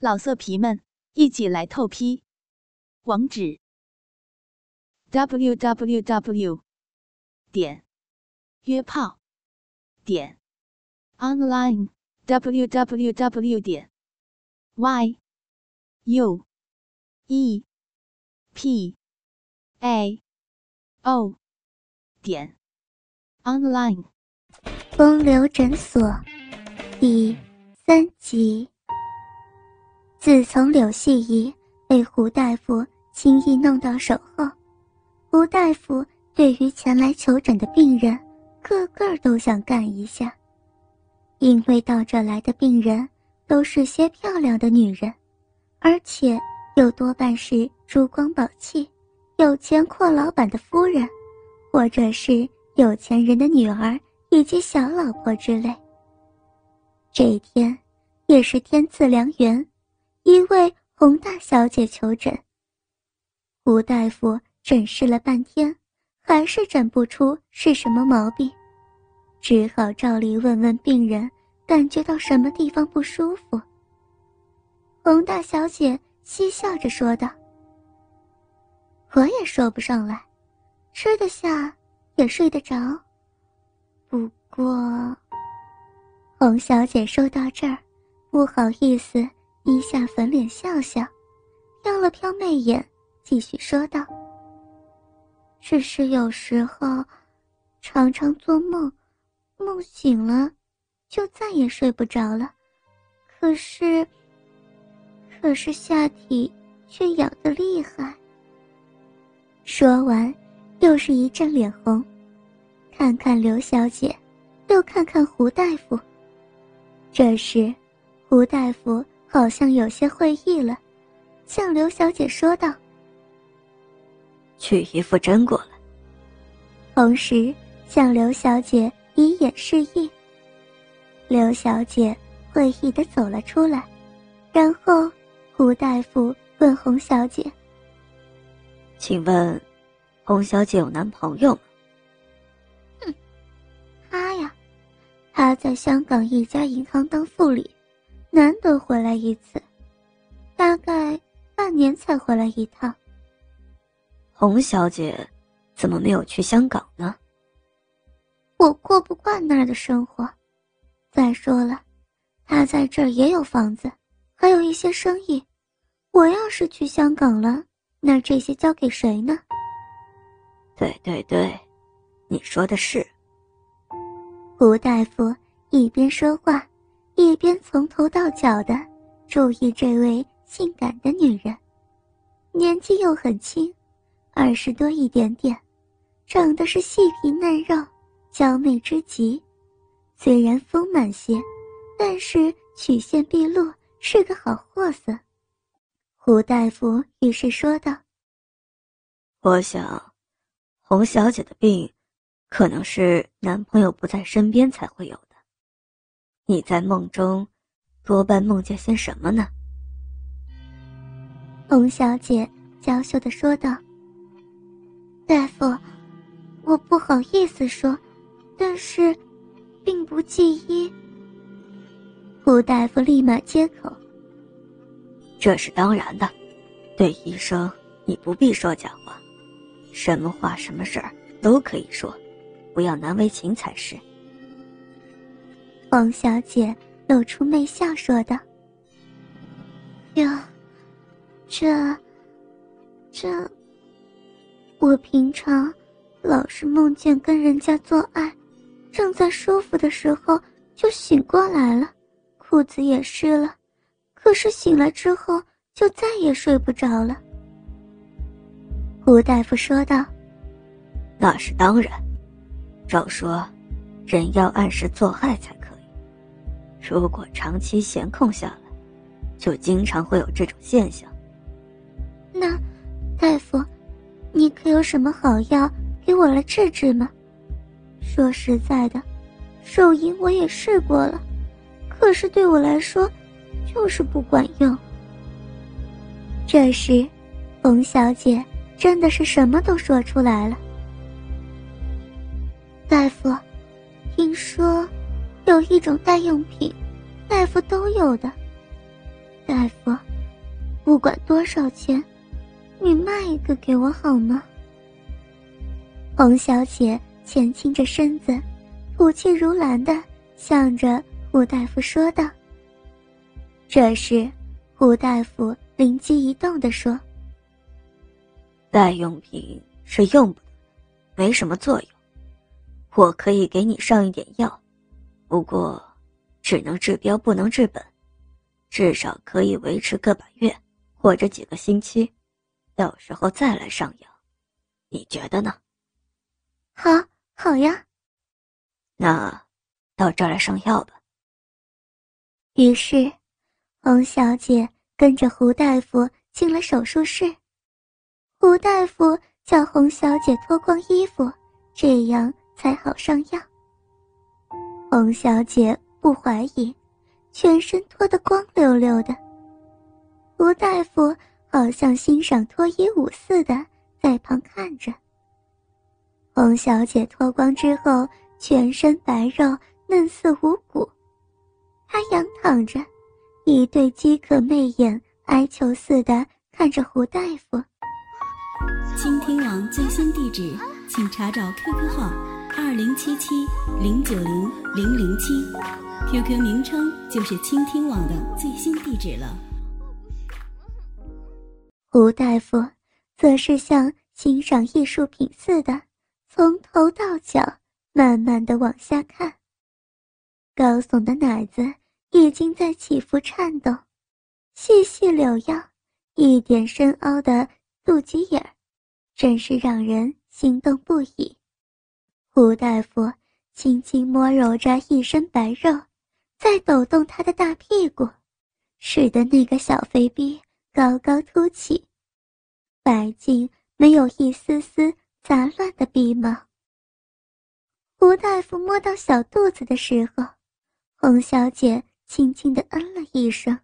老色皮们，一起来透批！网址：w w w 点约炮点 online w w w 点 y u e p a o 点 online。风流诊所第三集。自从柳细仪被胡大夫轻易弄到手后，胡大夫对于前来求诊的病人，个个都想干一下。因为到这来的病人都是些漂亮的女人，而且又多半是珠光宝气、有钱阔老板的夫人，或者是有钱人的女儿以及小老婆之类。这一天，也是天赐良缘。一位洪大小姐求诊，吴大夫诊视了半天，还是诊不出是什么毛病，只好照例问问病人感觉到什么地方不舒服。洪大小姐嬉笑着说道：“我也说不上来，吃得下，也睡得着。不过……”洪小姐说到这儿，不好意思。一下粉脸笑笑，飘了飘媚眼，继续说道：“只是有时候，常常做梦，梦醒了，就再也睡不着了。可是，可是下体却痒得厉害。”说完，又是一阵脸红，看看刘小姐，又看看胡大夫。这时，胡大夫。好像有些会意了，向刘小姐说道：“取一副针过来。”同时向刘小姐以眼示意。刘小姐会意的走了出来，然后胡大夫问洪小姐：“请问，洪小姐有男朋友吗？”“哼，他呀，他在香港一家银行当副理。”难得回来一次，大概半年才回来一趟。洪小姐怎么没有去香港呢？我过不惯那儿的生活。再说了，他在这儿也有房子，还有一些生意。我要是去香港了，那这些交给谁呢？对对对，你说的是。胡大夫一边说话。一边从头到脚的注意这位性感的女人，年纪又很轻，二十多一点点，长得是细皮嫩肉，娇媚之极。虽然丰满些，但是曲线毕露，是个好货色。胡大夫于是说道：“我想，洪小姐的病，可能是男朋友不在身边才会有的。”你在梦中，多半梦见些什么呢？洪小姐娇羞的说道：“大夫，我不好意思说，但是，并不记医。”胡大夫立马接口：“这是当然的，对医生你不必说假话，什么话什么事儿都可以说，不要难为情才是。”王小姐露出媚笑，说道：“哟，这，这，我平常老是梦见跟人家做爱，正在舒服的时候就醒过来了，裤子也湿了，可是醒来之后就再也睡不着了。”胡大夫说道：“那是当然，照说，人要按时做爱才。”如果长期闲空下来，就经常会有这种现象。那，大夫，你可有什么好药给我来治治吗？说实在的，手淫我也试过了，可是对我来说，就是不管用。这时，冯小姐真的是什么都说出来了。大夫，听说。有一种代用品，大夫都有的。大夫，不管多少钱，你卖一个给我好吗？”洪小姐前倾着身子，吐气如兰的向着胡大夫说道。这时，胡大夫灵机一动的说：“代用品是用不得，没什么作用。我可以给你上一点药，不过只能治标不能治本，至少可以维持个把月或者几个星期，到时候再来上药，你觉得呢？”“好，好呀。”“那到这儿来上药吧。”于是。洪小姐跟着胡大夫进了手术室，胡大夫叫洪小姐脱光衣服，这样才好上药。洪小姐不怀疑，全身脱得光溜溜的。胡大夫好像欣赏脱衣舞似的，在旁看着。洪小姐脱光之后，全身白肉嫩似无骨，她仰躺着。一对饥渴媚眼，哀求似的看着胡大夫。倾听网最新地址，请查找 QQ 号二零七七零九零零零七，QQ 名称就是倾听网的最新地址了。胡大夫则是像欣赏艺术品似的，从头到脚慢慢的往下看，高耸的奶子。已经在起伏颤抖，细细柳腰，一点深凹的肚脐眼儿，真是让人心动不已。胡大夫轻轻摸揉着一身白肉，在抖动他的大屁股，使得那个小肥逼高高凸起，白净没有一丝丝杂乱的鼻毛。胡大夫摸到小肚子的时候，洪小姐。轻轻的嗯了一声，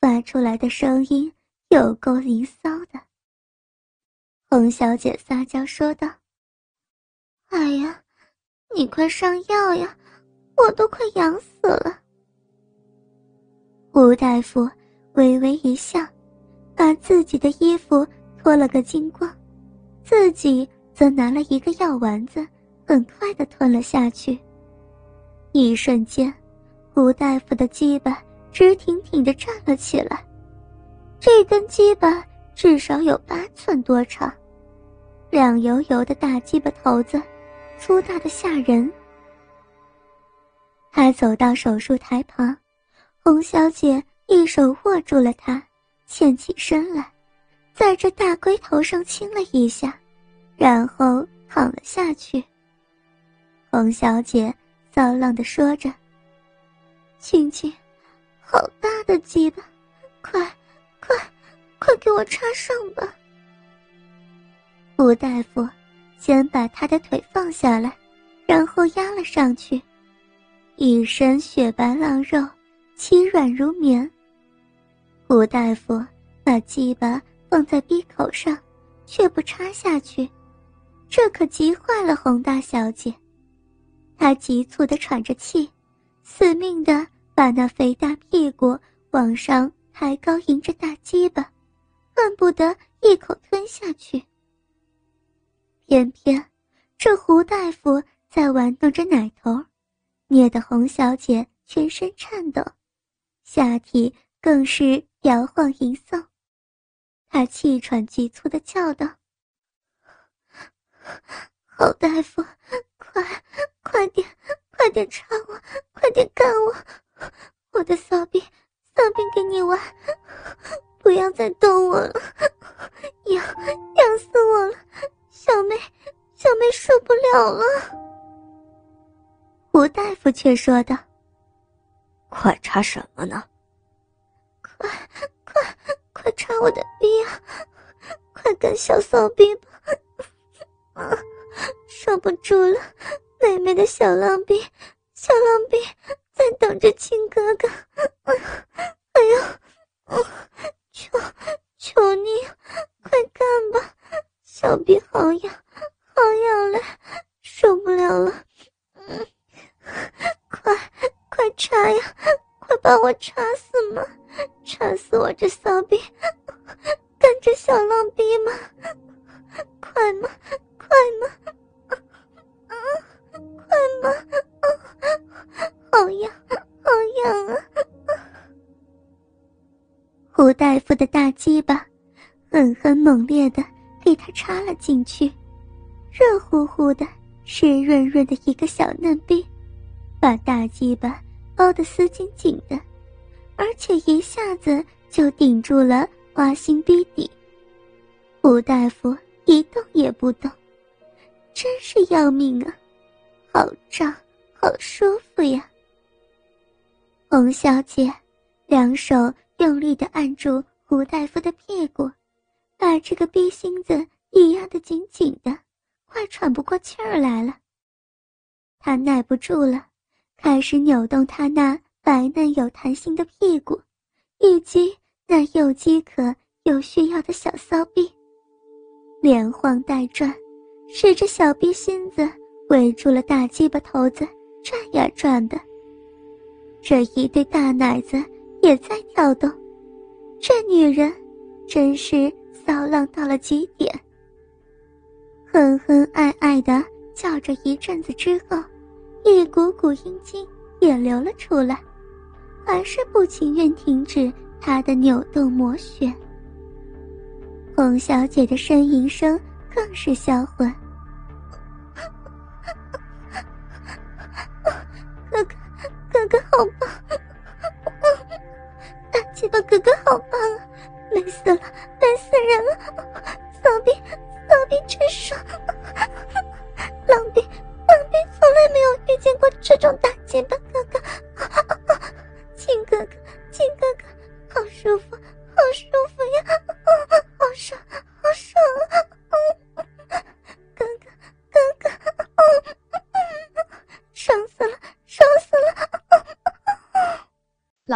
发出来的声音有够淫骚的。洪小姐撒娇说道：“哎呀，你快上药呀，我都快痒死了。”吴大夫微微一笑，把自己的衣服脱了个精光，自己则拿了一个药丸子，很快的吞了下去。一瞬间。吴大夫的鸡巴直挺挺的站了起来，这根鸡巴至少有八寸多长，亮油油的大鸡巴头子，粗大的吓人。他走到手术台旁，洪小姐一手握住了他，欠起身来，在这大龟头上亲了一下，然后躺了下去。洪小姐骚浪的说着。亲亲，好大的鸡巴，快，快，快给我插上吧！吴大夫先把他的腿放下来，然后压了上去，一身雪白浪肉，其软如棉。胡大夫把鸡巴放在鼻口上，却不插下去，这可急坏了洪大小姐，她急促的喘着气。死命的把那肥大屁股往上抬高，迎着大鸡巴，恨不得一口吞下去。偏偏这胡大夫在玩弄着奶头，捏得洪小姐全身颤抖，下体更是摇晃淫送。她气喘急促的叫道：“侯大夫，快，快点！”快点插却说道：“快插什么呢？快快快插我的逼啊！快干小骚逼吧！啊，受不住了。”妹妹的小浪逼，小浪逼在等着亲哥哥。哎呦，求求你，快干吧！小逼好痒，好痒嘞，受不了了。嗯，插死吗插死我这骚逼，干着小浪逼吗？快吗？快吗？啊，快吗？好痒，好痒啊！胡大夫的大鸡巴狠狠猛烈的给他插了进去，热乎乎的、湿润润的一个小嫩逼，把大鸡巴包得死紧紧的，而且一下子就顶住了花心逼底。胡大夫一动也不动，真是要命啊！好胀，好舒服呀！洪小姐两手用力的按住胡大夫的屁股，把这个逼心子一压得紧紧的，快喘不过气儿来了。他耐不住了，开始扭动他那白嫩有弹性的屁股，以及那又饥渴又需要的小骚逼，连晃带转，使这小逼心子围住了大鸡巴头子，转呀转的。这一对大奶子也在跳动，这女人真是骚浪到了极点。哼哼爱爱的叫着一阵子之后，一股股阴茎也流了出来，还是不情愿停止他的扭动摩旋。洪小姐的呻吟声更是销魂。哥哥。哥哥好棒，大鸡巴哥哥好棒啊！累死了，累死人了！骚逼，骚逼真爽！